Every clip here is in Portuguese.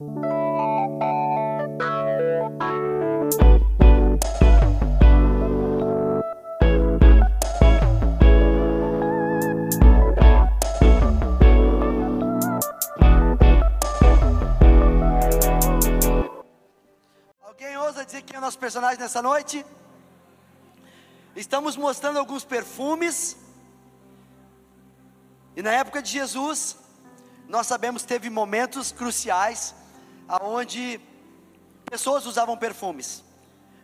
Alguém ousa dizer quem é o nosso personagem nessa noite? Estamos mostrando alguns perfumes. E na época de Jesus, nós sabemos teve momentos cruciais aonde pessoas usavam perfumes.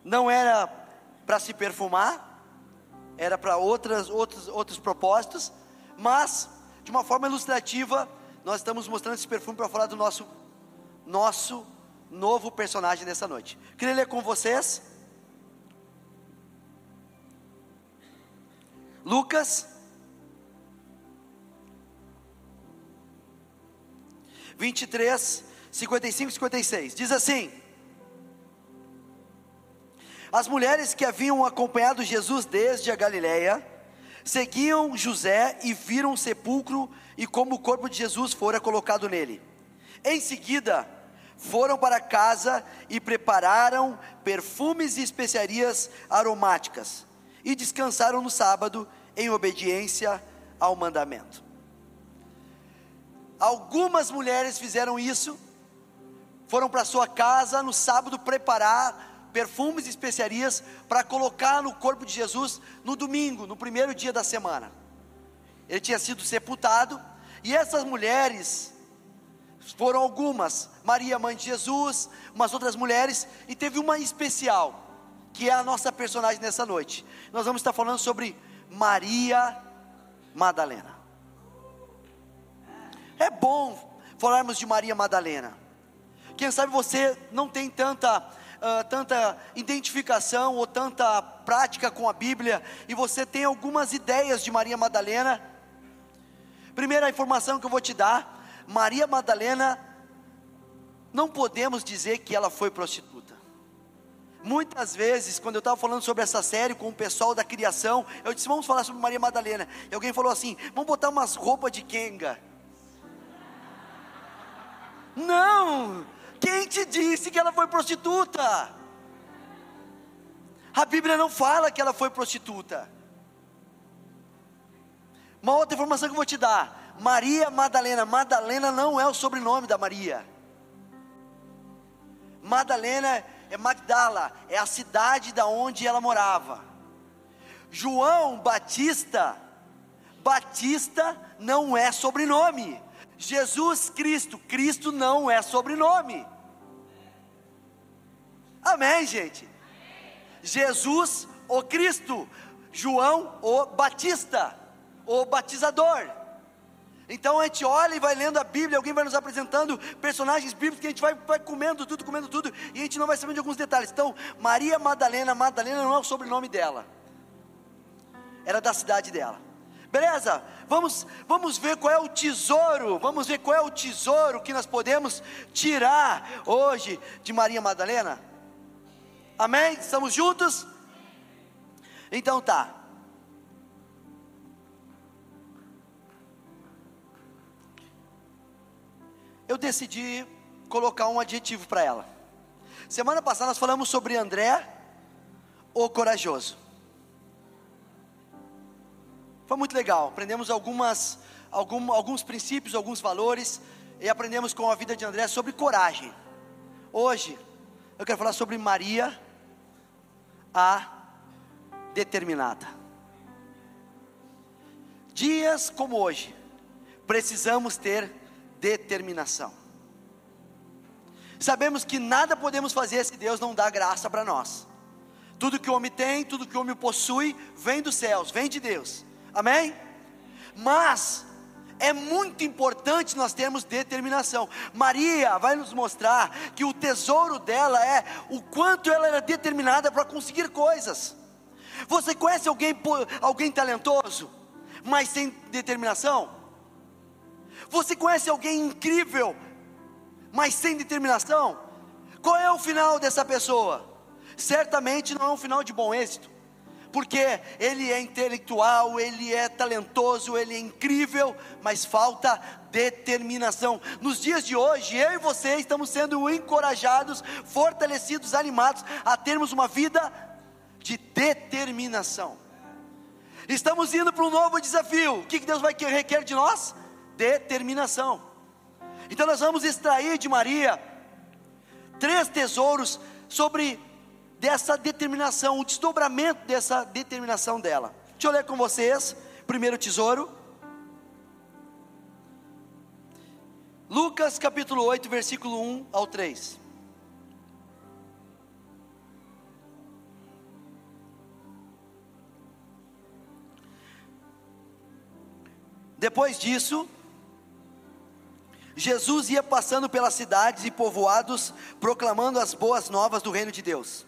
Não era para se perfumar, era para outras, outros, outros propósitos, mas de uma forma ilustrativa, nós estamos mostrando esse perfume para falar do nosso nosso novo personagem nessa noite. Queria ler com vocês Lucas 23, 55 e 56. Diz assim: As mulheres que haviam acompanhado Jesus desde a Galiléia seguiam José e viram o sepulcro e como o corpo de Jesus fora colocado nele. Em seguida, foram para casa e prepararam perfumes e especiarias aromáticas e descansaram no sábado em obediência ao mandamento. Algumas mulheres fizeram isso, foram para sua casa no sábado preparar perfumes e especiarias para colocar no corpo de Jesus no domingo, no primeiro dia da semana. Ele tinha sido sepultado, e essas mulheres foram algumas, Maria, mãe de Jesus, umas outras mulheres, e teve uma especial, que é a nossa personagem nessa noite. Nós vamos estar falando sobre Maria Madalena. É bom falarmos de Maria Madalena. Quem sabe você não tem tanta, uh, tanta identificação ou tanta prática com a Bíblia e você tem algumas ideias de Maria Madalena. Primeira informação que eu vou te dar: Maria Madalena, não podemos dizer que ela foi prostituta. Muitas vezes, quando eu estava falando sobre essa série com o pessoal da criação, eu disse: vamos falar sobre Maria Madalena. E alguém falou assim: vamos botar umas roupas de Kenga. Não! Quem te disse que ela foi prostituta? A Bíblia não fala que ela foi prostituta. Uma outra informação que eu vou te dar: Maria Madalena. Madalena não é o sobrenome da Maria. Madalena é Magdala, é a cidade da onde ela morava. João Batista, Batista não é sobrenome. Jesus Cristo, Cristo não é sobrenome. Amém, gente? Jesus, o Cristo, João, o Batista, o batizador. Então a gente olha e vai lendo a Bíblia, alguém vai nos apresentando personagens bíblicos que a gente vai, vai comendo tudo, comendo tudo, e a gente não vai sabendo de alguns detalhes. Então, Maria Madalena, Madalena não é o sobrenome dela, era da cidade dela. Beleza? Vamos, vamos ver qual é o tesouro, vamos ver qual é o tesouro que nós podemos tirar hoje de Maria Madalena. Amém? Estamos juntos? Então tá. Eu decidi colocar um adjetivo para ela. Semana passada nós falamos sobre André, o corajoso. Foi muito legal, aprendemos algumas, algum, alguns princípios, alguns valores, e aprendemos com a vida de André sobre coragem. Hoje, eu quero falar sobre Maria, a determinada. Dias como hoje, precisamos ter determinação. Sabemos que nada podemos fazer se Deus não dá graça para nós. Tudo que o homem tem, tudo que o homem possui, vem dos céus, vem de Deus. Amém? Mas é muito importante nós termos determinação. Maria vai nos mostrar que o tesouro dela é o quanto ela era determinada para conseguir coisas. Você conhece alguém, alguém talentoso, mas sem determinação? Você conhece alguém incrível, mas sem determinação? Qual é o final dessa pessoa? Certamente não é um final de bom êxito porque ele é intelectual, ele é talentoso, ele é incrível, mas falta determinação. Nos dias de hoje, eu e você estamos sendo encorajados, fortalecidos, animados a termos uma vida de determinação. Estamos indo para um novo desafio. O que Deus vai requerer de nós? Determinação. Então nós vamos extrair de Maria três tesouros sobre dessa determinação, o desdobramento dessa determinação dela. Deixa eu ler com vocês. Primeiro tesouro. Lucas capítulo 8, versículo 1 ao 3. Depois disso, Jesus ia passando pelas cidades e povoados, proclamando as boas novas do reino de Deus.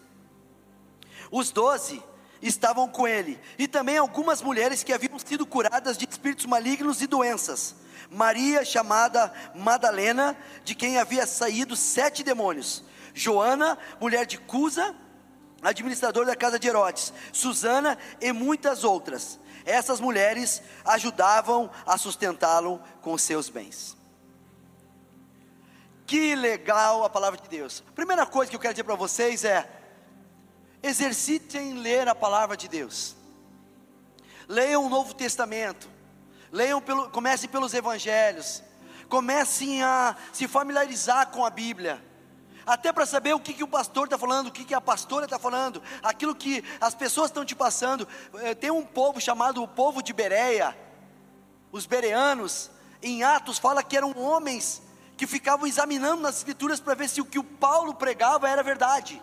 Os doze estavam com ele, e também algumas mulheres que haviam sido curadas de espíritos malignos e doenças. Maria, chamada Madalena, de quem havia saído sete demônios. Joana, mulher de Cusa, administrador da casa de Herodes. Susana e muitas outras. Essas mulheres ajudavam a sustentá-lo com seus bens. Que legal a palavra de Deus. Primeira coisa que eu quero dizer para vocês é: exercitem ler a palavra de Deus. Leiam o Novo Testamento. Leiam pelo, comecem pelos evangelhos. Comecem a se familiarizar com a Bíblia. Até para saber o que, que o pastor está falando, o que, que a pastora está falando, aquilo que as pessoas estão te passando. Eh, tem um povo chamado o povo de Bereia, os bereanos, em Atos fala que eram homens que ficavam examinando nas escrituras para ver se o que o Paulo pregava era verdade.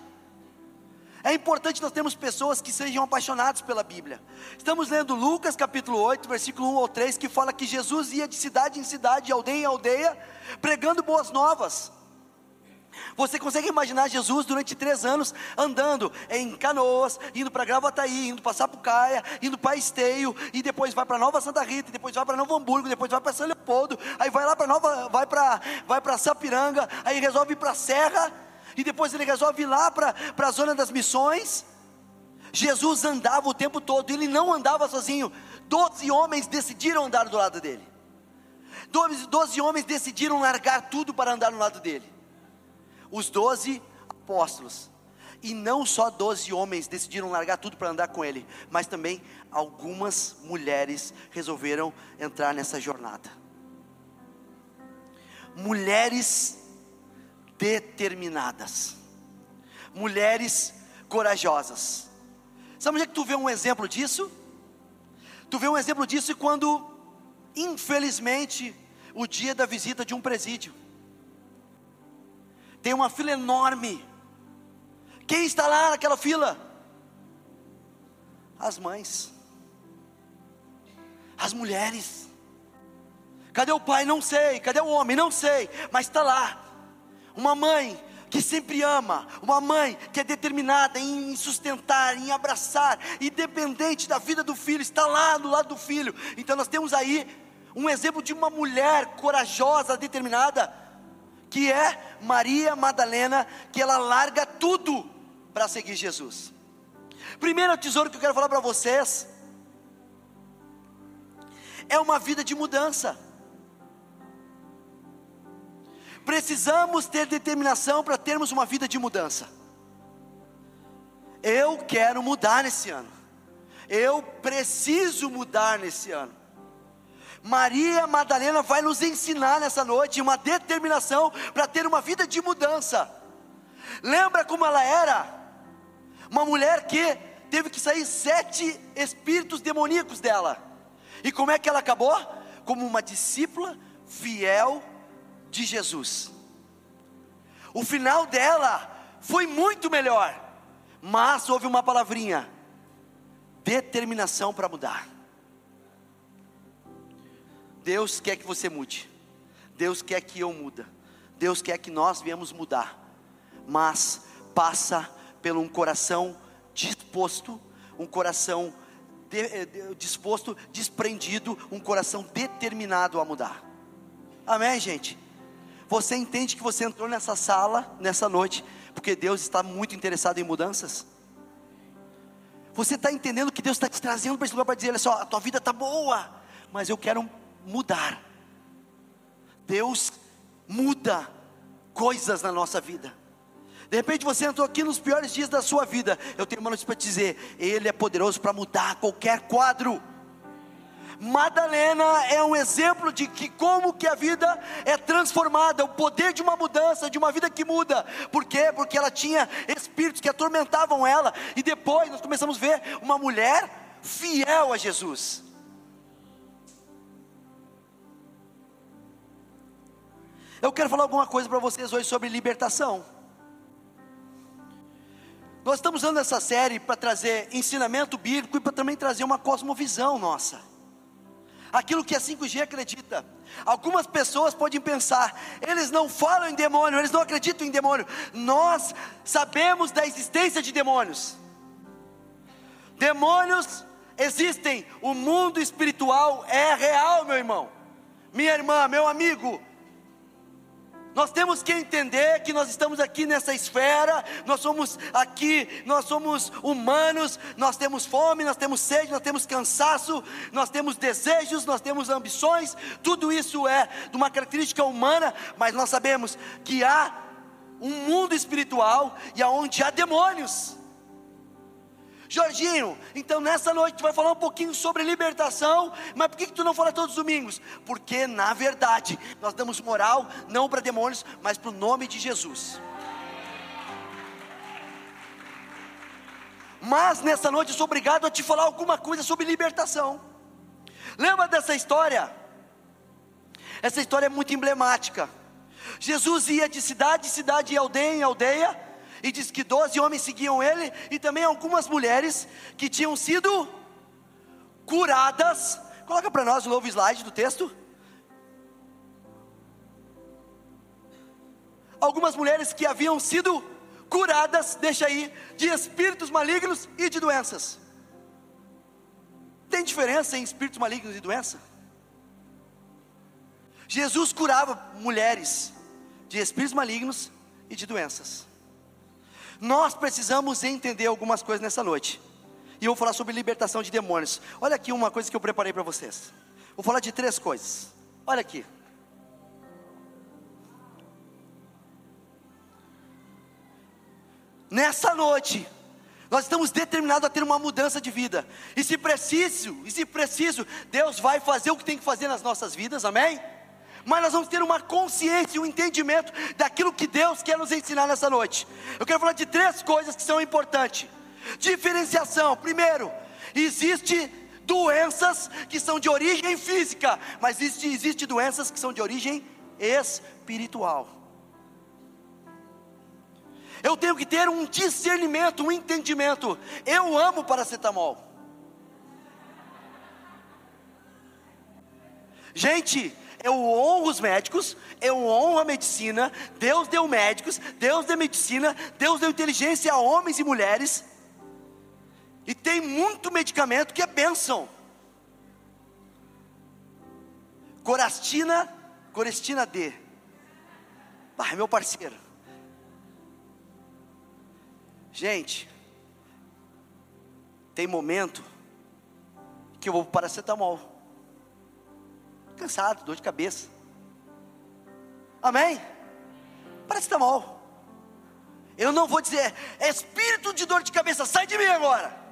É importante nós termos pessoas que sejam apaixonadas pela Bíblia. Estamos lendo Lucas capítulo 8, versículo 1 ou 3, que fala que Jesus ia de cidade em cidade, de aldeia em aldeia, pregando boas novas. Você consegue imaginar Jesus durante três anos andando em canoas, indo para Gravataí, indo para Sapucaia, indo para Esteio, e depois vai para Nova Santa Rita, depois vai para Novo Hamburgo, depois vai para São Leopoldo, aí vai lá para Nova, vai para vai para Sapiranga, aí resolve ir para Serra, e depois ele resolve ir lá para a zona das missões. Jesus andava o tempo todo, ele não andava sozinho. Doze homens decidiram andar do lado dele. Doze, doze homens decidiram largar tudo para andar no lado dele. Os doze apóstolos. E não só doze homens decidiram largar tudo para andar com ele, mas também algumas mulheres resolveram entrar nessa jornada. Mulheres determinadas, mulheres corajosas. Sabe onde é que tu vê um exemplo disso? Tu vê um exemplo disso quando, infelizmente, o dia da visita de um presídio, tem uma fila enorme. Quem está lá naquela fila? As mães, as mulheres. Cadê o pai? Não sei. Cadê o homem? Não sei. Mas está lá uma mãe que sempre ama, uma mãe que é determinada em sustentar, em abraçar, independente da vida do filho, está lá do lado do filho. Então nós temos aí um exemplo de uma mulher corajosa, determinada, que é Maria Madalena, que ela larga tudo para seguir Jesus. Primeiro tesouro que eu quero falar para vocês é uma vida de mudança. Precisamos ter determinação para termos uma vida de mudança. Eu quero mudar nesse ano. Eu preciso mudar nesse ano. Maria Madalena vai nos ensinar nessa noite uma determinação para ter uma vida de mudança. Lembra como ela era? Uma mulher que teve que sair sete espíritos demoníacos dela. E como é que ela acabou? Como uma discípula fiel de Jesus. O final dela foi muito melhor, mas houve uma palavrinha: determinação para mudar. Deus quer que você mude. Deus quer que eu muda. Deus quer que nós viemos mudar. Mas passa pelo um coração disposto, um coração de, eh, de, disposto, desprendido, um coração determinado a mudar. Amém, gente? Você entende que você entrou nessa sala, nessa noite, porque Deus está muito interessado em mudanças? Você está entendendo que Deus está te trazendo para esse lugar para dizer: olha só, a tua vida está boa, mas eu quero mudar. Deus muda coisas na nossa vida. De repente você entrou aqui nos piores dias da sua vida. Eu tenho uma notícia para te dizer: Ele é poderoso para mudar qualquer quadro. Madalena é um exemplo de que como que a vida é transformada, o poder de uma mudança, de uma vida que muda. Por quê? Porque ela tinha espíritos que atormentavam ela e depois nós começamos a ver uma mulher fiel a Jesus. Eu quero falar alguma coisa para vocês hoje sobre libertação. Nós estamos usando essa série para trazer ensinamento bíblico e para também trazer uma cosmovisão nossa. Aquilo que a 5G acredita. Algumas pessoas podem pensar, eles não falam em demônio, eles não acreditam em demônio. Nós sabemos da existência de demônios. Demônios existem, o mundo espiritual é real, meu irmão, minha irmã, meu amigo. Nós temos que entender que nós estamos aqui nessa esfera, nós somos aqui, nós somos humanos, nós temos fome, nós temos sede, nós temos cansaço, nós temos desejos, nós temos ambições, tudo isso é de uma característica humana, mas nós sabemos que há um mundo espiritual e aonde há demônios. Jorginho, então nessa noite tu vai falar um pouquinho sobre libertação, mas por que, que tu não fala todos os domingos? Porque na verdade nós damos moral não para demônios, mas para o nome de Jesus. Mas nessa noite eu sou obrigado a te falar alguma coisa sobre libertação. Lembra dessa história? Essa história é muito emblemática. Jesus ia de cidade em cidade, e aldeia em aldeia, e diz que doze homens seguiam ele, e também algumas mulheres que tinham sido curadas. Coloca para nós o novo slide do texto. Algumas mulheres que haviam sido curadas, deixa aí, de espíritos malignos e de doenças. Tem diferença em espíritos malignos e doença? Jesus curava mulheres de espíritos malignos e de doenças. Nós precisamos entender algumas coisas nessa noite. E eu vou falar sobre libertação de demônios. Olha aqui uma coisa que eu preparei para vocês. Vou falar de três coisas. Olha aqui. Nessa noite, nós estamos determinados a ter uma mudança de vida. E se preciso, e se preciso, Deus vai fazer o que tem que fazer nas nossas vidas, amém? Mas nós vamos ter uma consciência e um entendimento daquilo que Deus quer nos ensinar nessa noite. Eu quero falar de três coisas que são importantes. Diferenciação. Primeiro, existe doenças que são de origem física, mas existe, existe doenças que são de origem espiritual. Eu tenho que ter um discernimento, um entendimento. Eu amo paracetamol. Gente, eu honro os médicos, eu honro a medicina. Deus deu médicos, Deus deu medicina, Deus deu inteligência a homens e mulheres. E tem muito medicamento que é bênção. Corastina, Corestina D. Ah, meu parceiro. Gente, tem momento que eu vou para paracetamol cansado, dor de cabeça. Amém? Parece que está mal. Eu não vou dizer, espírito de dor de cabeça, sai de mim agora.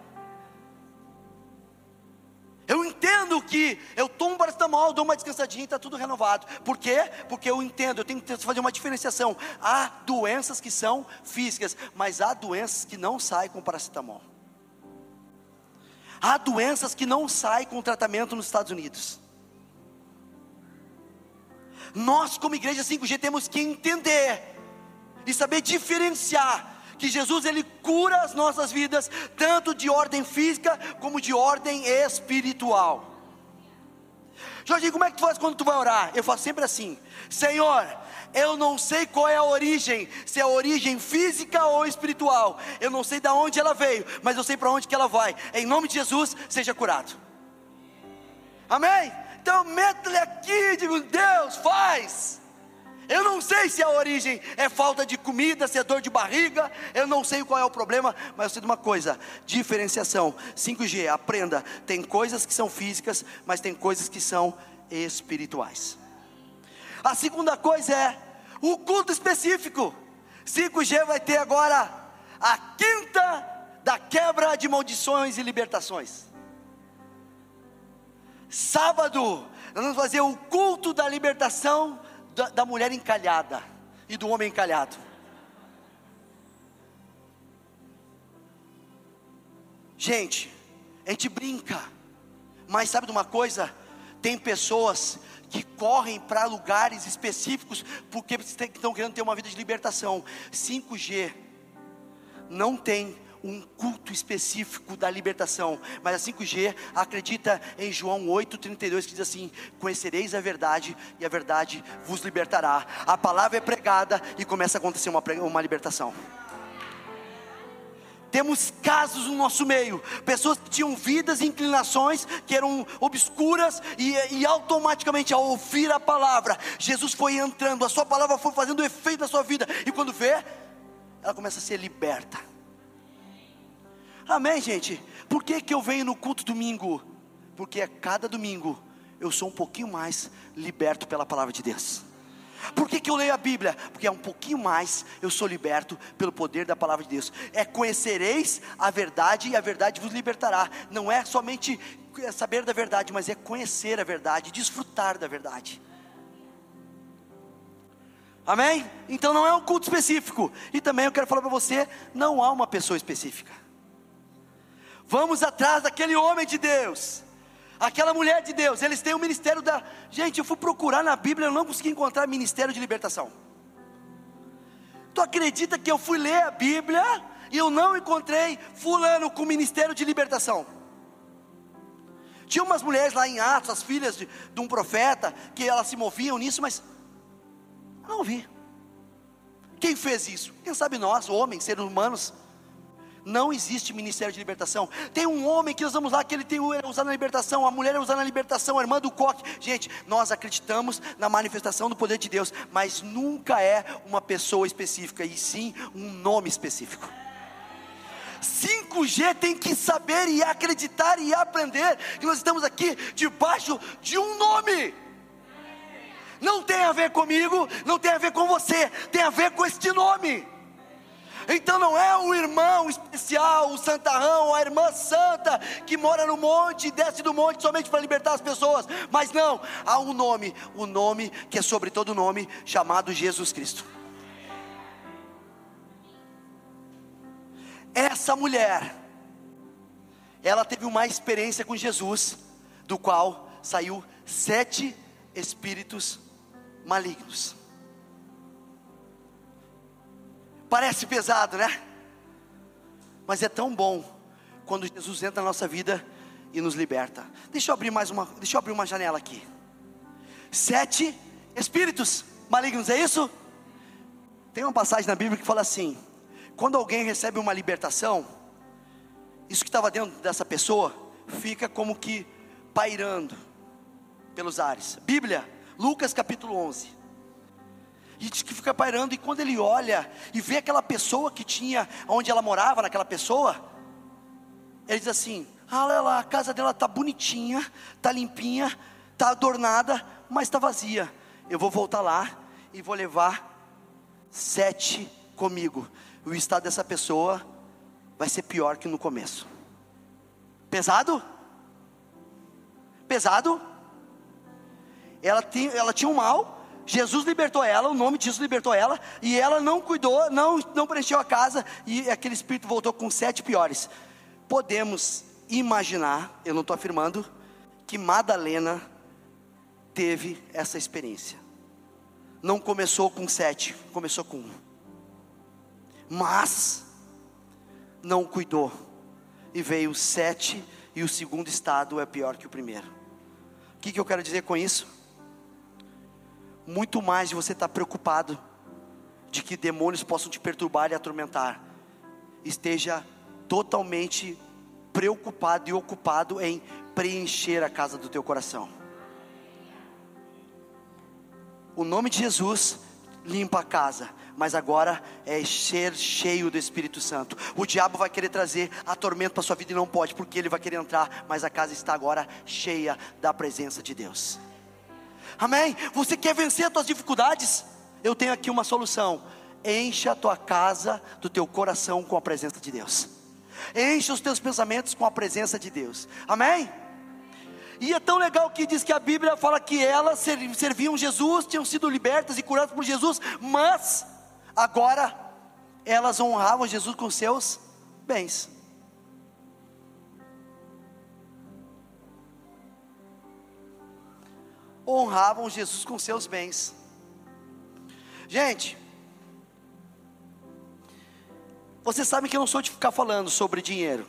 Eu entendo que eu tomo paracetamol, dou uma descansadinha e está tudo renovado. Por quê? Porque eu entendo, eu tenho que fazer uma diferenciação. Há doenças que são físicas, mas há doenças que não saem com paracetamol. Há doenças que não saem com tratamento nos Estados Unidos. Nós, como igreja 5G, temos que entender e saber diferenciar que Jesus ele cura as nossas vidas tanto de ordem física como de ordem espiritual. Jorge, como é que tu faz quando tu vai orar? Eu faço sempre assim: Senhor, eu não sei qual é a origem, se é a origem física ou espiritual. Eu não sei de onde ela veio, mas eu sei para onde que ela vai. Em nome de Jesus, seja curado. Amém? Então meta-lhe aqui, digo, Deus, faz. Eu não sei se a origem é falta de comida, se é dor de barriga, eu não sei qual é o problema, mas eu sei de uma coisa: diferenciação. 5G, aprenda. Tem coisas que são físicas, mas tem coisas que são espirituais. A segunda coisa é o culto específico. 5G vai ter agora a quinta da quebra de maldições e libertações. Sábado, nós vamos fazer o culto da libertação da, da mulher encalhada e do homem encalhado. Gente, a gente brinca, mas sabe de uma coisa? Tem pessoas que correm para lugares específicos porque estão querendo ter uma vida de libertação. 5G não tem um culto específico da libertação, mas a 5G acredita em João 8,32 que diz assim: Conhecereis a verdade e a verdade vos libertará. A palavra é pregada e começa a acontecer uma, uma libertação. Temos casos no nosso meio, pessoas que tinham vidas e inclinações que eram obscuras, e, e, automaticamente, ao ouvir a palavra, Jesus foi entrando, a sua palavra foi fazendo efeito na sua vida, e quando vê, ela começa a ser liberta. Amém, gente? Por que, que eu venho no culto domingo? Porque a cada domingo eu sou um pouquinho mais liberto pela palavra de Deus. Por que, que eu leio a Bíblia? Porque é um pouquinho mais eu sou liberto pelo poder da palavra de Deus. É conhecereis a verdade e a verdade vos libertará. Não é somente saber da verdade, mas é conhecer a verdade, desfrutar da verdade. Amém? Então não é um culto específico. E também eu quero falar para você: não há uma pessoa específica. Vamos atrás daquele homem de Deus, aquela mulher de Deus. Eles têm o ministério da. Gente, eu fui procurar na Bíblia, eu não consegui encontrar ministério de libertação. Tu acredita que eu fui ler a Bíblia e eu não encontrei fulano com ministério de libertação? Tinha umas mulheres lá em Atos, as filhas de, de um profeta, que elas se moviam nisso, mas não vi. Quem fez isso? Quem sabe nós, homens, seres humanos. Não existe ministério de libertação. Tem um homem que nós vamos lá que ele tem é usado na libertação, a mulher é na libertação, a irmã do coque. Gente, nós acreditamos na manifestação do poder de Deus, mas nunca é uma pessoa específica, e sim um nome específico. 5G tem que saber e acreditar e aprender que nós estamos aqui debaixo de um nome. Não tem a ver comigo, não tem a ver com você, tem a ver com este nome. Então não é o irmão especial, o santarrão, a irmã santa que mora no monte e desce do monte somente para libertar as pessoas, mas não, há um nome, o um nome que é sobre todo nome, chamado Jesus Cristo. Essa mulher, ela teve uma experiência com Jesus, do qual saiu sete espíritos malignos. Parece pesado, né? Mas é tão bom quando Jesus entra na nossa vida e nos liberta. Deixa eu abrir mais uma, deixa eu abrir uma janela aqui. Sete espíritos malignos, é isso? Tem uma passagem na Bíblia que fala assim: quando alguém recebe uma libertação, isso que estava dentro dessa pessoa fica como que pairando pelos ares. Bíblia, Lucas capítulo 11 e diz que fica pairando, e quando ele olha e vê aquela pessoa que tinha, onde ela morava, naquela pessoa, ele diz assim: ah, olha lá, a casa dela está bonitinha, está limpinha, está adornada, mas está vazia. Eu vou voltar lá e vou levar sete comigo. O estado dessa pessoa vai ser pior que no começo. Pesado? Pesado? Ela, tem, ela tinha um mal, Jesus libertou ela, o nome de Jesus libertou ela, e ela não cuidou, não, não preencheu a casa, e aquele espírito voltou com sete piores. Podemos imaginar, eu não estou afirmando, que Madalena teve essa experiência. Não começou com sete, começou com um. Mas não cuidou. E veio sete, e o segundo estado é pior que o primeiro. O que, que eu quero dizer com isso? Muito mais de você estar preocupado de que demônios possam te perturbar e atormentar. Esteja totalmente preocupado e ocupado em preencher a casa do teu coração. O nome de Jesus limpa a casa, mas agora é ser cheio do Espírito Santo. O diabo vai querer trazer a tormenta para sua vida e não pode, porque ele vai querer entrar, mas a casa está agora cheia da presença de Deus. Amém? Você quer vencer as suas dificuldades? Eu tenho aqui uma solução. Encha a tua casa do teu coração com a presença de Deus. Encha os teus pensamentos com a presença de Deus. Amém? E é tão legal que diz que a Bíblia fala que elas serviam Jesus, tinham sido libertas e curadas por Jesus, mas agora elas honravam Jesus com seus bens. Honravam Jesus com seus bens. Gente, você sabe que eu não sou de ficar falando sobre dinheiro.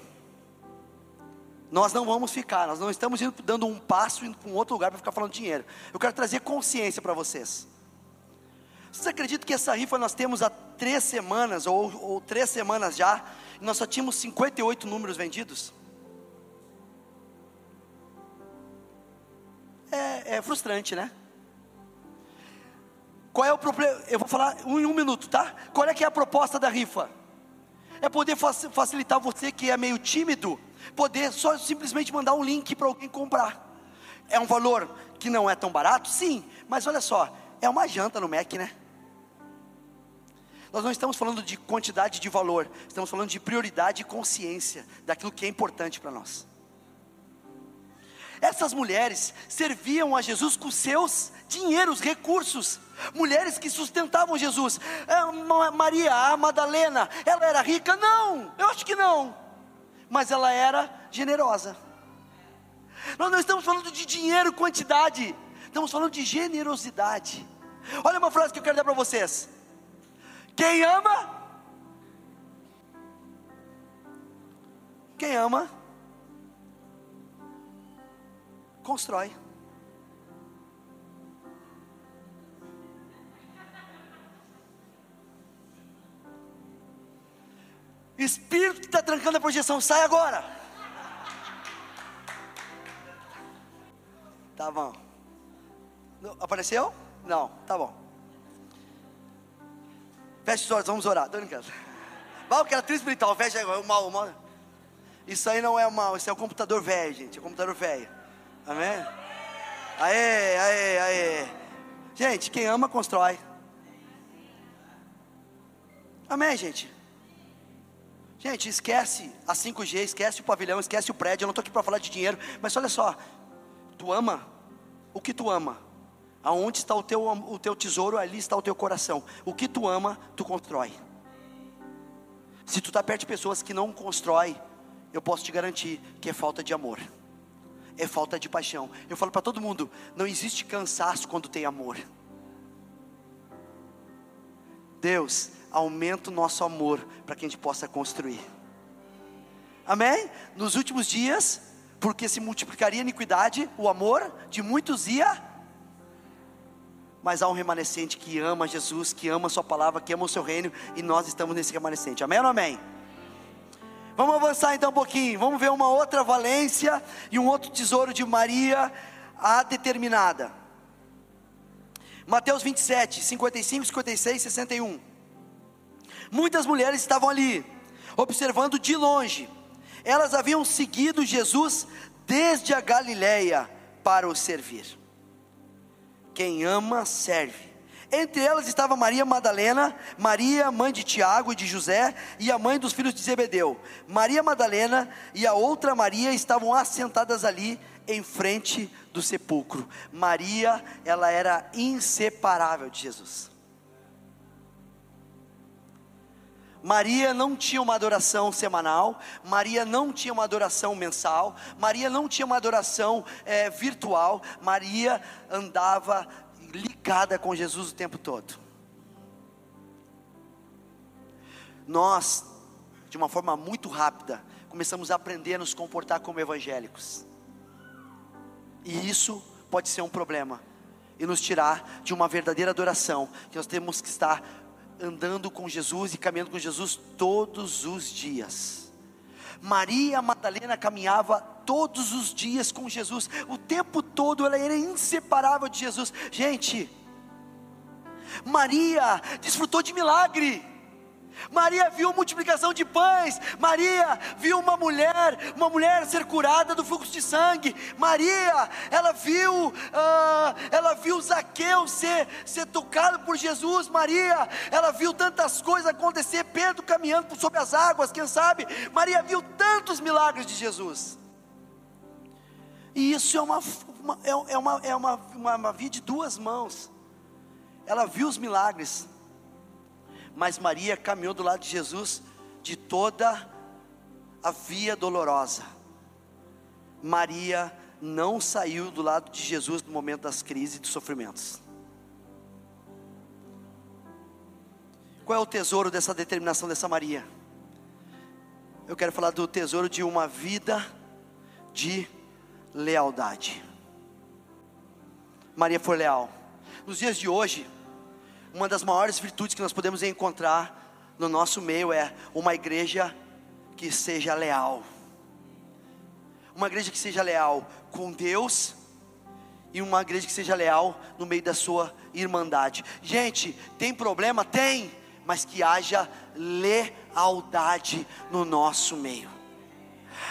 Nós não vamos ficar, nós não estamos indo, dando um passo indo para um outro lugar para ficar falando dinheiro. Eu quero trazer consciência para vocês. Vocês acreditam que essa rifa nós temos há três semanas, ou, ou três semanas já, e nós só tínhamos 58 números vendidos? É, é frustrante, né? Qual é o problema? Eu vou falar em um minuto, tá? Qual é que é a proposta da rifa? É poder facilitar você que é meio tímido poder só simplesmente mandar um link para alguém comprar. É um valor que não é tão barato? Sim, mas olha só, é uma janta no Mac, né? Nós não estamos falando de quantidade de valor, estamos falando de prioridade e consciência daquilo que é importante para nós. Essas mulheres serviam a Jesus com seus dinheiros, recursos. Mulheres que sustentavam Jesus. É, Maria, a Madalena, ela era rica? Não, eu acho que não mas ela era generosa. Nós não estamos falando de dinheiro, quantidade, estamos falando de generosidade. Olha uma frase que eu quero dar para vocês: quem ama, quem ama, constrói. Espírito que está trancando a projeção, sai agora. Tá bom. Apareceu? Não, tá bom. Feche os olhos, vamos orar. Estou brincando. Vai, que era triste espiritual, fecha agora, o mal, o mal. Isso aí não é mal, isso é o computador velho, gente. É o computador velho. Amém? Aê, aê, aê. Gente, quem ama, constrói. Amém, gente? Gente, esquece a 5G, esquece o pavilhão, esquece o prédio. Eu não estou aqui para falar de dinheiro, mas olha só, tu ama o que tu ama. Aonde está o teu, o teu tesouro, ali está o teu coração. O que tu ama, tu constrói. Se tu está perto de pessoas que não constroem, eu posso te garantir que é falta de amor, é falta de paixão. Eu falo para todo mundo: não existe cansaço quando tem amor. Deus aumenta o nosso amor para que a gente possa construir. Amém? Nos últimos dias, porque se multiplicaria a iniquidade, o amor de muitos ia, mas há um remanescente que ama Jesus, que ama Sua palavra, que ama o Seu reino, e nós estamos nesse remanescente. Amém ou não amém? Vamos avançar então um pouquinho, vamos ver uma outra valência e um outro tesouro de Maria, a determinada. Mateus 27, 55, 56, 61. Muitas mulheres estavam ali, observando de longe. Elas haviam seguido Jesus desde a Galileia para o servir. Quem ama, serve. Entre elas estava Maria Madalena, Maria, mãe de Tiago e de José, e a mãe dos filhos de Zebedeu. Maria Madalena e a outra Maria estavam assentadas ali em frente do sepulcro. Maria, ela era inseparável de Jesus. Maria não tinha uma adoração semanal, Maria não tinha uma adoração mensal, Maria não tinha uma adoração é, virtual, Maria andava ligada com Jesus o tempo todo. Nós, de uma forma muito rápida, começamos a aprender a nos comportar como evangélicos, e isso pode ser um problema e nos tirar de uma verdadeira adoração, que nós temos que estar andando com Jesus e caminhando com Jesus todos os dias. Maria Madalena caminhava todos os dias com Jesus, o tempo todo ela era inseparável de Jesus. Gente, Maria desfrutou de milagre. Maria viu multiplicação de pães, Maria viu uma mulher, uma mulher ser curada do fluxo de sangue, Maria, ela viu, uh, ela viu Zaqueu ser, ser tocado por Jesus, Maria, ela viu tantas coisas acontecer, Pedro caminhando sobre as águas, quem sabe, Maria viu tantos milagres de Jesus, e isso é uma, uma é, é, uma, é uma, uma, uma via de duas mãos, ela viu os milagres, mas Maria caminhou do lado de Jesus de toda a via dolorosa. Maria não saiu do lado de Jesus no momento das crises e dos sofrimentos. Qual é o tesouro dessa determinação dessa Maria? Eu quero falar do tesouro de uma vida de lealdade. Maria foi leal. Nos dias de hoje, uma das maiores virtudes que nós podemos encontrar no nosso meio é uma igreja que seja leal. Uma igreja que seja leal com Deus e uma igreja que seja leal no meio da sua irmandade. Gente, tem problema? Tem, mas que haja lealdade no nosso meio.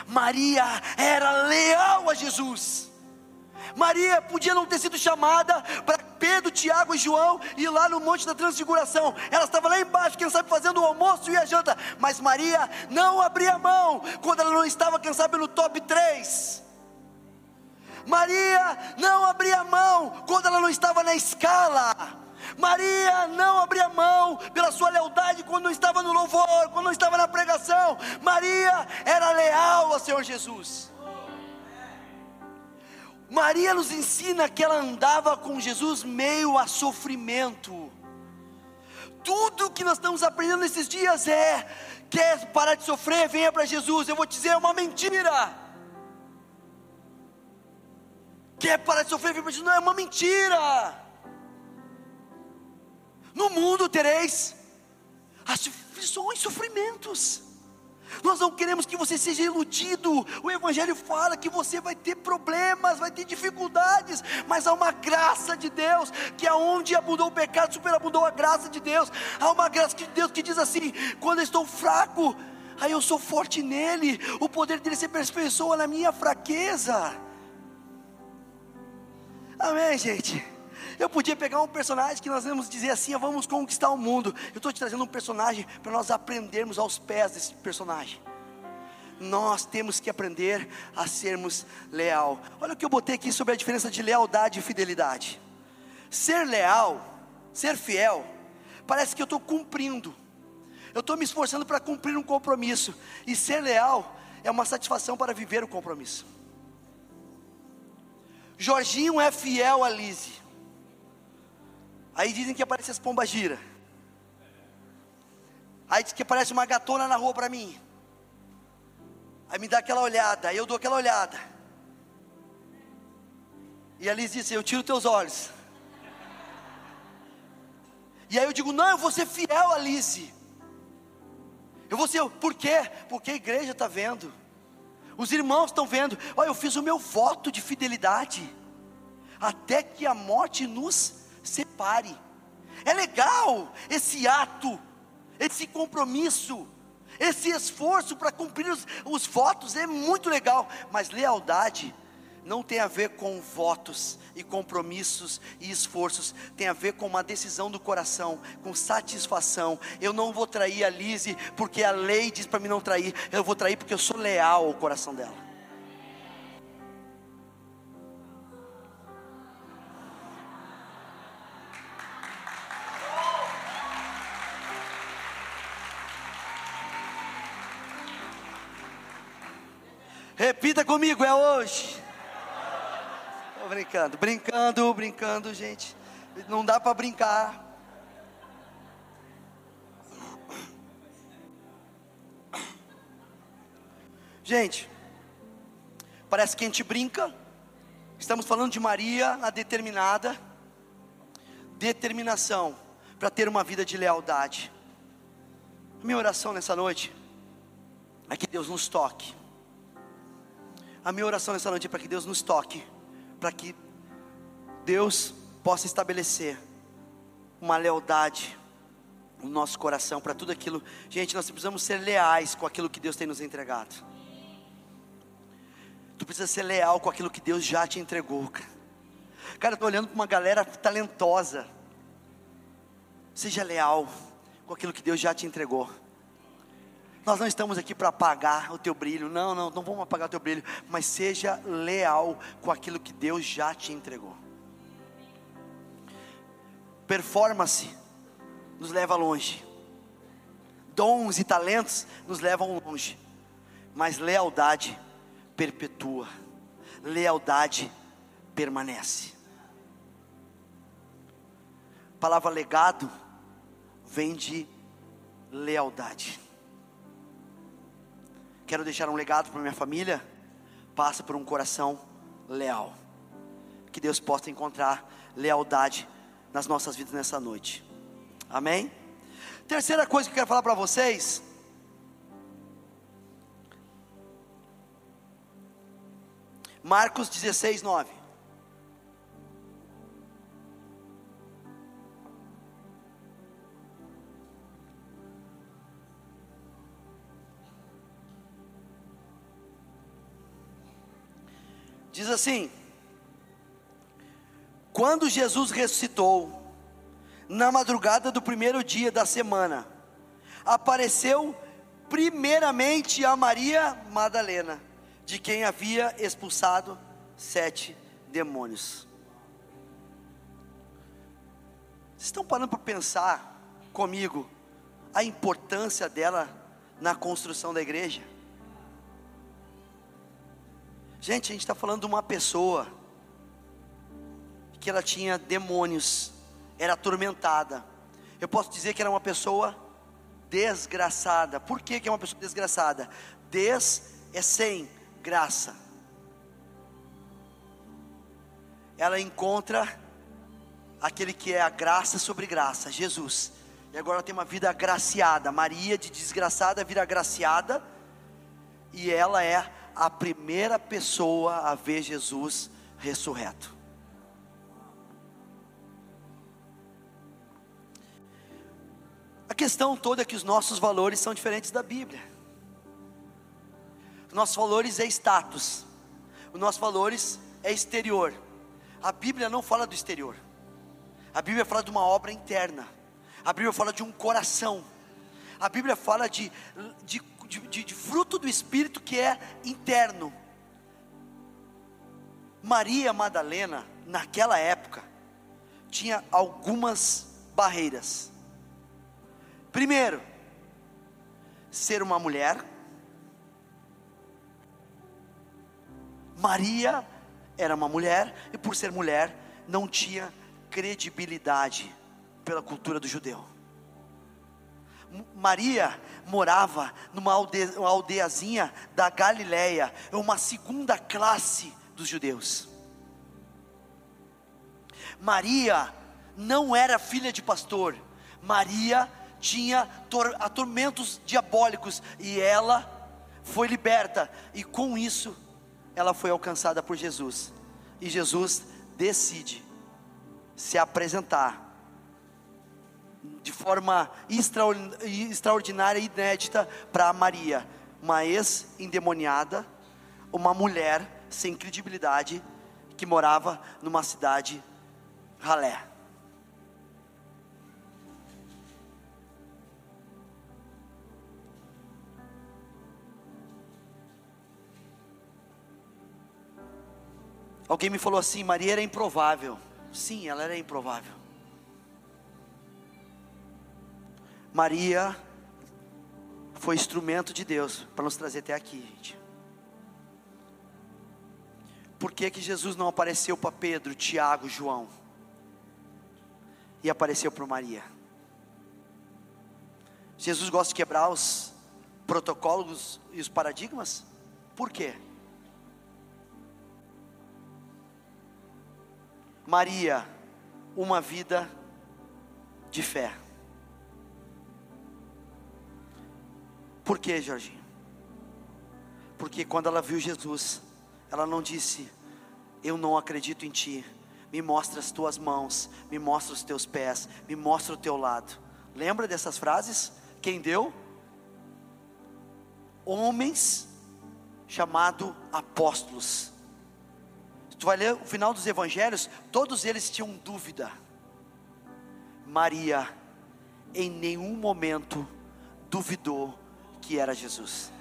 Maria era leal a Jesus. Maria podia não ter sido chamada para Pedro, Tiago e João ir lá no Monte da Transfiguração. Ela estava lá embaixo, quem sabe, fazendo o almoço e a janta. Mas Maria não abria mão quando ela não estava, quem sabe, no top 3. Maria não abria mão quando ela não estava na escala. Maria não abria mão pela sua lealdade quando não estava no louvor, quando não estava na pregação. Maria era leal ao Senhor Jesus. Maria nos ensina que ela andava com Jesus meio a sofrimento. Tudo que nós estamos aprendendo nesses dias é: quer parar de sofrer, venha para Jesus. Eu vou te dizer, é uma mentira. Quer parar de sofrer, venha para Jesus. Não, é uma mentira. No mundo tereis aflições, sofrimentos. Nós não queremos que você seja iludido. O Evangelho fala que você vai ter problemas, vai ter dificuldades, mas há uma graça de Deus, que aonde abundou o pecado, superabundou a graça de Deus. Há uma graça de Deus que diz assim: quando eu estou fraco, aí eu sou forte nele, o poder dele se aperfeiçoa na minha fraqueza. Amém, gente? Eu podia pegar um personagem que nós vamos dizer assim, vamos conquistar o mundo. Eu estou te trazendo um personagem para nós aprendermos aos pés desse personagem. Nós temos que aprender a sermos leal. Olha o que eu botei aqui sobre a diferença de lealdade e fidelidade. Ser leal, ser fiel, parece que eu estou cumprindo. Eu estou me esforçando para cumprir um compromisso. E ser leal é uma satisfação para viver o compromisso. Jorginho é fiel a Lise. Aí dizem que aparece as pombas gira. Aí diz que aparece uma gatona na rua para mim. Aí me dá aquela olhada, aí eu dou aquela olhada. E a Liz disse: Eu tiro teus olhos. E aí eu digo: Não, eu vou ser fiel a Liz. Eu vou ser, por quê? Porque a igreja está vendo, os irmãos estão vendo. Olha, eu fiz o meu voto de fidelidade, até que a morte nos separe. É legal esse ato, esse compromisso, esse esforço para cumprir os, os votos, é muito legal, mas lealdade não tem a ver com votos e compromissos e esforços, tem a ver com uma decisão do coração, com satisfação. Eu não vou trair a Lise porque a lei diz para mim não trair, eu vou trair porque eu sou leal ao coração dela. Repita comigo, é hoje. Estou brincando, brincando, brincando, gente. Não dá para brincar. Gente, parece que a gente brinca. Estamos falando de Maria, a determinada determinação para ter uma vida de lealdade. Minha oração nessa noite é que Deus nos toque a minha oração nessa noite é para que Deus nos toque, para que Deus possa estabelecer uma lealdade no nosso coração para tudo aquilo. Gente, nós precisamos ser leais com aquilo que Deus tem nos entregado. Tu precisa ser leal com aquilo que Deus já te entregou, cara. Cara, eu tô olhando para uma galera talentosa. Seja leal com aquilo que Deus já te entregou. Nós não estamos aqui para apagar o teu brilho, não, não, não vamos apagar o teu brilho, mas seja leal com aquilo que Deus já te entregou. Performance nos leva longe, dons e talentos nos levam longe, mas lealdade perpetua, lealdade permanece. A palavra legado vem de lealdade. Quero deixar um legado para minha família, passa por um coração leal. Que Deus possa encontrar lealdade nas nossas vidas nessa noite. Amém? Terceira coisa que eu quero falar para vocês. Marcos 16, 9. Diz assim: Quando Jesus ressuscitou, na madrugada do primeiro dia da semana, apareceu primeiramente a Maria Madalena, de quem havia expulsado sete demônios. Vocês estão parando para pensar comigo a importância dela na construção da igreja? Gente, a gente está falando de uma pessoa que ela tinha demônios, era atormentada. Eu posso dizer que era uma pessoa desgraçada. Por que, que é uma pessoa desgraçada? Des é sem graça. Ela encontra aquele que é a graça sobre graça, Jesus. E agora ela tem uma vida agraciada. Maria de desgraçada vira agraciada. E ela é a primeira pessoa a ver Jesus ressurreto. A questão toda é que os nossos valores são diferentes da Bíblia. Os nossos valores é status. Os nossos valores é exterior. A Bíblia não fala do exterior. A Bíblia fala de uma obra interna. A Bíblia fala de um coração. A Bíblia fala de, de de, de, de fruto do Espírito que é interno. Maria Madalena, naquela época, tinha algumas barreiras. Primeiro, ser uma mulher. Maria era uma mulher e por ser mulher não tinha credibilidade pela cultura do judeu. Maria morava numa aldeia, aldeiazinha da Galileia, uma segunda classe dos judeus. Maria não era filha de pastor, Maria tinha atormentos diabólicos e ela foi liberta, e com isso ela foi alcançada por Jesus. E Jesus decide se apresentar de forma extraordinária e inédita para Maria, uma ex-endemoniada, uma mulher sem credibilidade que morava numa cidade ralé. Alguém me falou assim: Maria era improvável. Sim, ela era improvável. Maria foi instrumento de Deus para nos trazer até aqui, gente. Por que, que Jesus não apareceu para Pedro, Tiago, João? E apareceu para Maria? Jesus gosta de quebrar os protocolos e os paradigmas? Por quê? Maria, uma vida de fé. Por que, Jorginho? Porque quando ela viu Jesus, ela não disse, Eu não acredito em ti, me mostra as tuas mãos, me mostra os teus pés, me mostra o teu lado. Lembra dessas frases? Quem deu? Homens chamado apóstolos. Tu vai ler o final dos evangelhos, todos eles tinham dúvida. Maria, em nenhum momento, duvidou que era Jesus.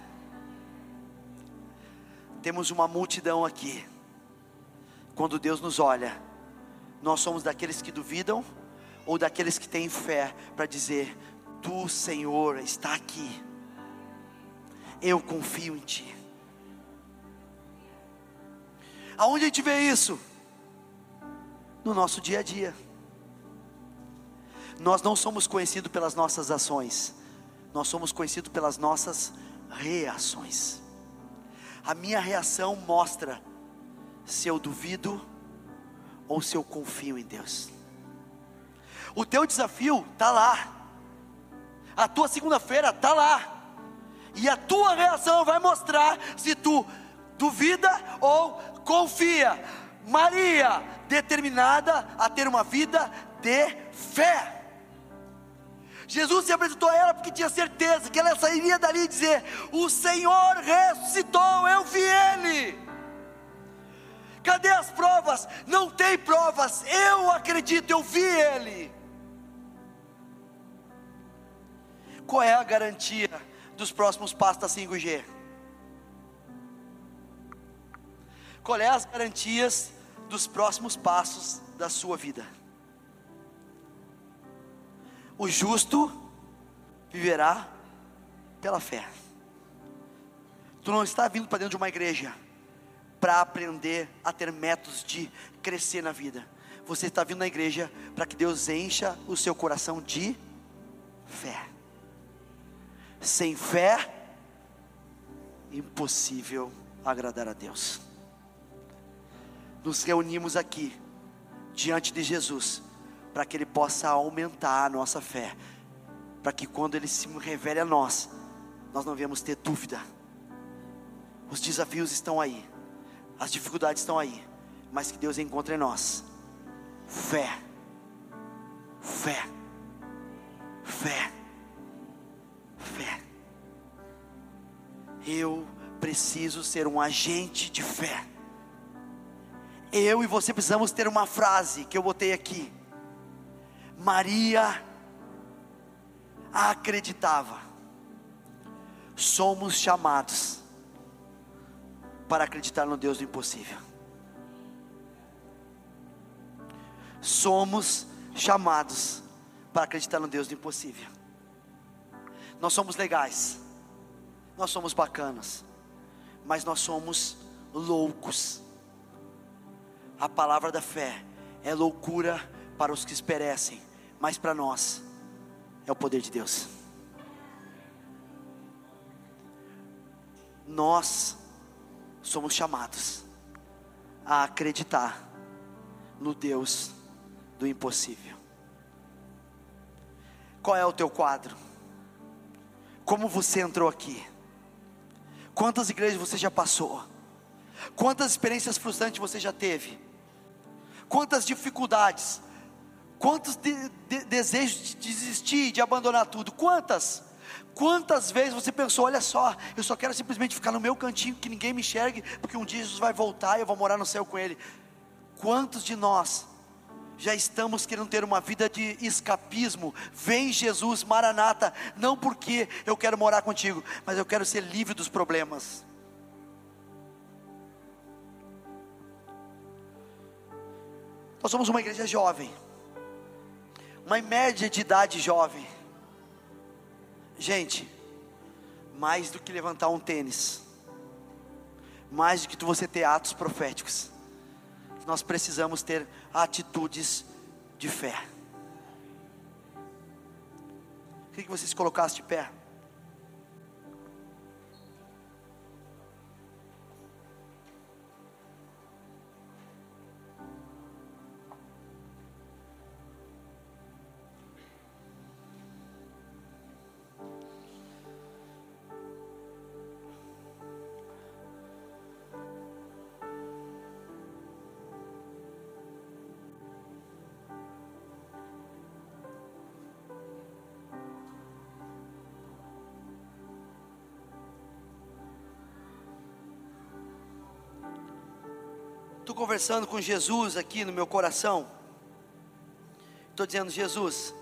Temos uma multidão aqui. Quando Deus nos olha, nós somos daqueles que duvidam ou daqueles que têm fé para dizer: Tu, Senhor, está aqui. Eu confio em Ti. Aonde a gente vê isso? No nosso dia a dia. Nós não somos conhecidos pelas nossas ações, nós somos conhecidos pelas nossas reações. A minha reação mostra se eu duvido ou se eu confio em Deus. O teu desafio está lá, a tua segunda-feira está lá, e a tua reação vai mostrar se tu duvida ou confia. Maria, determinada a ter uma vida de fé. Jesus se apresentou a ela porque tinha certeza que ela sairia dali e dizer: O Senhor ressuscitou, eu vi Ele. Cadê as provas? Não tem provas, eu acredito, eu vi Ele. Qual é a garantia dos próximos passos da 5G? Qual é as garantias dos próximos passos da sua vida? O justo viverá pela fé. Tu não está vindo para dentro de uma igreja para aprender a ter métodos de crescer na vida. Você está vindo na igreja para que Deus encha o seu coração de fé. Sem fé, impossível agradar a Deus. Nos reunimos aqui diante de Jesus para que Ele possa aumentar a nossa fé, para que quando Ele se revele a nós, nós não venhamos ter dúvida. Os desafios estão aí, as dificuldades estão aí, mas que Deus encontre em nós fé, fé, fé, fé. Eu preciso ser um agente de fé. Eu e você precisamos ter uma frase que eu botei aqui Maria acreditava. Somos chamados para acreditar no Deus do impossível. Somos chamados para acreditar no Deus do impossível. Nós somos legais, nós somos bacanas, mas nós somos loucos. A palavra da fé é loucura para os que perecem, mas para nós é o poder de Deus. Nós somos chamados a acreditar no Deus do impossível. Qual é o teu quadro? Como você entrou aqui? Quantas igrejas você já passou? Quantas experiências frustrantes você já teve? Quantas dificuldades? Quantos de, de, desejos de desistir, de abandonar tudo? Quantas? Quantas vezes você pensou, olha só, eu só quero simplesmente ficar no meu cantinho, que ninguém me enxergue, porque um dia Jesus vai voltar e eu vou morar no céu com Ele. Quantos de nós já estamos querendo ter uma vida de escapismo? Vem Jesus, Maranata, não porque eu quero morar contigo, mas eu quero ser livre dos problemas. Nós somos uma igreja jovem uma média de idade jovem. Gente, mais do que levantar um tênis, mais do que você ter atos proféticos, nós precisamos ter atitudes de fé. Queria que vocês colocassem de pé. Conversando com Jesus aqui no meu coração. Estou dizendo, Jesus,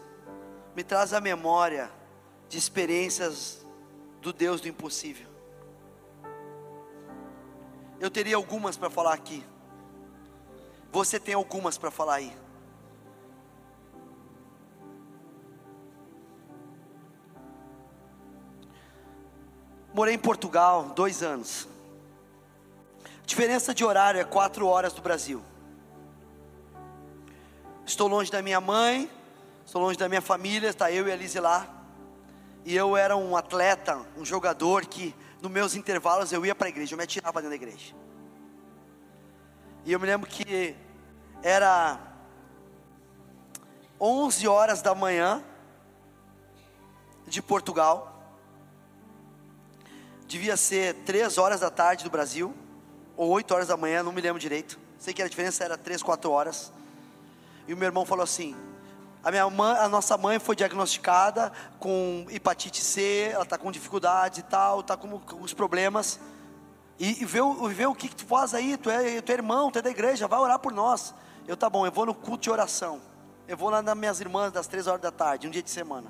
me traz a memória de experiências do Deus do impossível. Eu teria algumas para falar aqui. Você tem algumas para falar aí. Morei em Portugal dois anos. Diferença de horário é quatro horas do Brasil. Estou longe da minha mãe, estou longe da minha família, está eu e a Lise lá. E eu era um atleta, um jogador que nos meus intervalos eu ia para a igreja, eu me atirava dentro da igreja. E eu me lembro que era 11 horas da manhã de Portugal. Devia ser 3 horas da tarde do Brasil, ou 8 horas da manhã, não me lembro direito. Sei que a diferença era 3, 4 horas. E o meu irmão falou assim: a, minha mãe, a nossa mãe foi diagnosticada com hepatite C, ela está com dificuldade e tal, está com, os problemas. E, e vê, vê o que, que tu faz aí, tu é, tu é irmão, tu é da igreja, vai orar por nós. Eu, tá bom, eu vou no culto de oração. Eu vou lá nas minhas irmãs das três horas da tarde, um dia de semana.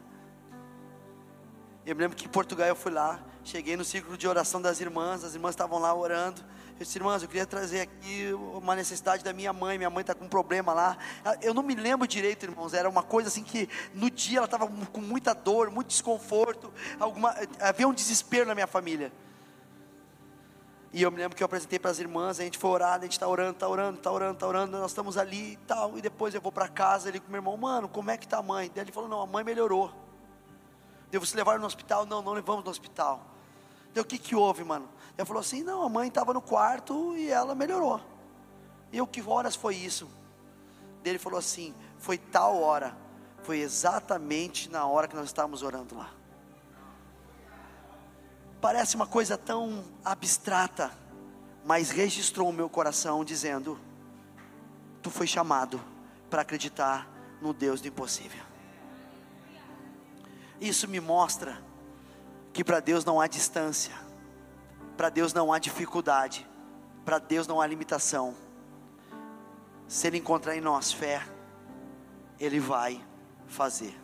Eu me lembro que em Portugal eu fui lá, cheguei no círculo de oração das irmãs, as irmãs estavam lá orando. Eu disse, irmãs, eu queria trazer aqui uma necessidade da minha mãe. Minha mãe está com um problema lá. Eu não me lembro direito, irmãos. Era uma coisa assim que no dia ela estava com muita dor, muito desconforto. Alguma, havia um desespero na minha família. E eu me lembro que eu apresentei para as irmãs, a gente foi orar, a gente está orando, está orando, está orando, está orando, nós estamos ali e tal. E depois eu vou para casa, ele com meu irmão, mano, como é que está a mãe? Daí ele falou, não, a mãe melhorou. Devo se levar no hospital? Não, não levamos no hospital. Deu o que que houve, mano? Ele falou assim: não, a mãe estava no quarto e ela melhorou. E eu, que horas foi isso? Ele falou assim: foi tal hora, foi exatamente na hora que nós estávamos orando lá. Parece uma coisa tão abstrata, mas registrou o meu coração dizendo: Tu foi chamado para acreditar no Deus do impossível. Isso me mostra que para Deus não há distância, para Deus não há dificuldade, para Deus não há limitação. Se Ele encontrar em nós fé, Ele vai fazer.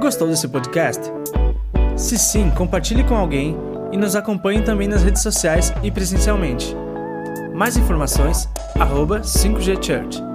Gostou desse podcast? Se sim, compartilhe com alguém e nos acompanhe também nas redes sociais e presencialmente. Mais informações, arroba 5G Church.